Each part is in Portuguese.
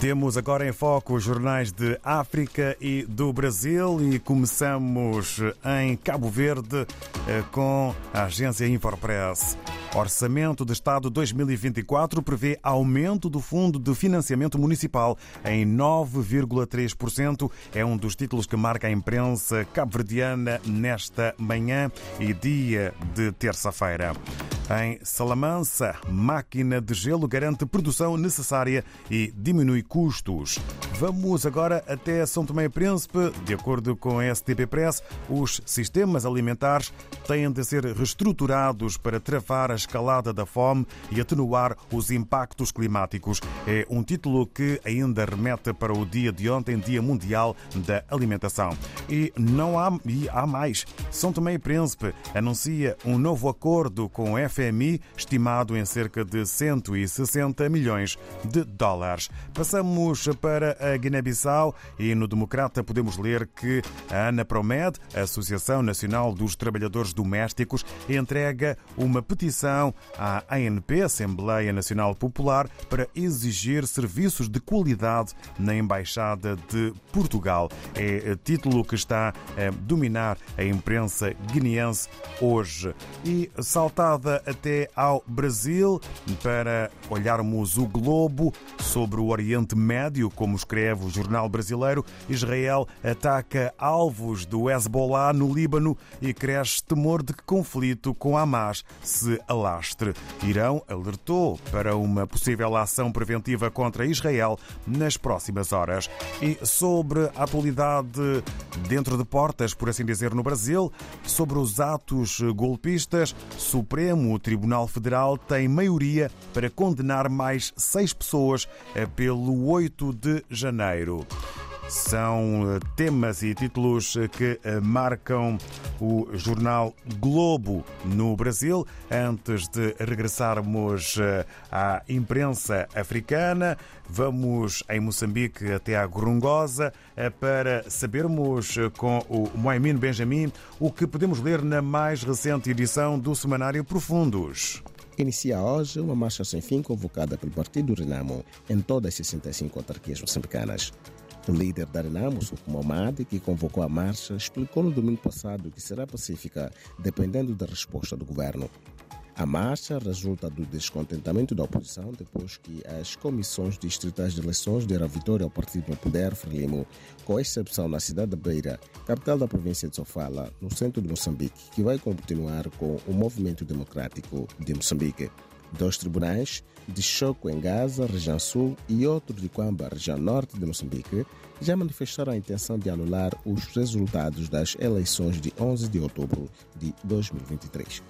Temos agora em foco os jornais de África e do Brasil e começamos em Cabo Verde eh, com a agência Infopress. Orçamento de Estado 2024 prevê aumento do Fundo de Financiamento Municipal em 9,3%. É um dos títulos que marca a imprensa cabo-verdiana nesta manhã e dia de terça-feira. Em Salamança, máquina de gelo garante produção necessária e diminui custos. Vamos agora até São Tomé e Príncipe. De acordo com a STP Press, os sistemas alimentares têm de ser reestruturados para travar a escalada da fome e atenuar os impactos climáticos. É um título que ainda remete para o dia de ontem, Dia Mundial da Alimentação. E não há, e há mais. São Tomé e Príncipe anuncia um novo acordo com o FMI, estimado em cerca de 160 milhões de dólares. Passamos para a Guiné-Bissau e no Democrata podemos ler que a Ana Promed, a Associação Nacional dos Trabalhadores Domésticos, entrega uma petição à ANP, Assembleia Nacional Popular, para exigir serviços de qualidade na Embaixada de Portugal. É título que está a dominar a imprensa guineense hoje. E saltada até ao Brasil para olharmos o globo sobre o Oriente Médio, como escreve o jornal brasileiro, Israel ataca alvos do Hezbollah no Líbano e cresce temor de que conflito com Hamas se alastre. Irão alertou para uma possível ação preventiva contra Israel nas próximas horas. E sobre a atualidade dentro de portas, por assim dizer, no Brasil, sobre os atos golpistas, Supremo Tribunal Federal tem maioria para condenar mais seis pessoas pelo 8 de janeiro. São temas e títulos que marcam o jornal Globo no Brasil. Antes de regressarmos à imprensa africana, vamos em Moçambique até à Gorongosa para sabermos com o Moimin Benjamin o que podemos ler na mais recente edição do Semanário Profundos. Inicia hoje uma marcha sem fim convocada pelo Partido Renamo em todas as 65 autarquias moçambicanas. O líder da Renamo, Suco Momad, que convocou a marcha, explicou no domingo passado que será pacífica, dependendo da resposta do governo. A marcha resulta do descontentamento da oposição depois que as comissões distritais de eleições deram vitória ao partido no poder, Frelimo, com exceção na cidade da Beira, capital da província de Sofala, no centro de Moçambique, que vai continuar com o movimento democrático de Moçambique. Dois tribunais, de Choco em Gaza, região sul, e outro de Quamba, região norte de Moçambique, já manifestaram a intenção de anular os resultados das eleições de 11 de outubro de 2023.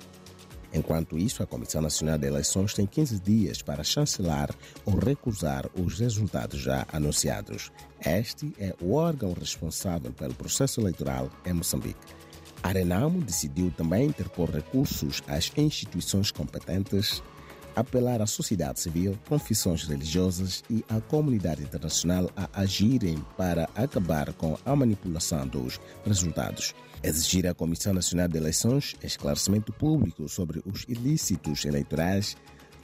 Enquanto isso, a Comissão Nacional de Eleições tem 15 dias para chancelar ou recusar os resultados já anunciados. Este é o órgão responsável pelo processo eleitoral em Moçambique. A Renamo decidiu também interpor recursos às instituições competentes apelar à sociedade civil, confissões religiosas e à comunidade internacional a agirem para acabar com a manipulação dos resultados. Exigir à Comissão Nacional de Eleições esclarecimento público sobre os ilícitos eleitorais,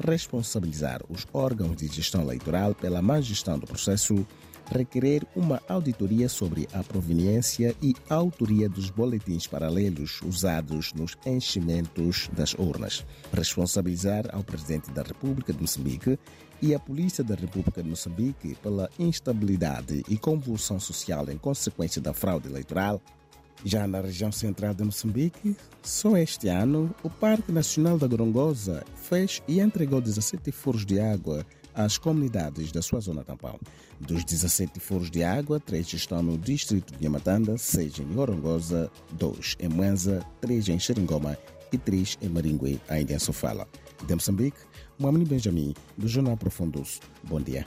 responsabilizar os órgãos de gestão eleitoral pela má gestão do processo, requerer uma auditoria sobre a proveniência e autoria dos boletins paralelos usados nos enchimentos das urnas, responsabilizar ao Presidente da República de Moçambique e a Polícia da República de Moçambique pela instabilidade e convulsão social em consequência da fraude eleitoral. Já na região central de Moçambique, só este ano, o Parque Nacional da Gorongosa fez e entregou 17 furos de água às comunidades da sua zona tampão. Dos 17 furos de água, 3 estão no distrito de Yamatanda, 6 em Orongosa, 2 em Mwanza, 3 em Xeringoma e 3 em Maringue, ainda em Sofala. De Moçambique, Mohamed Benjamin, do Jornal Profundos. Bom dia.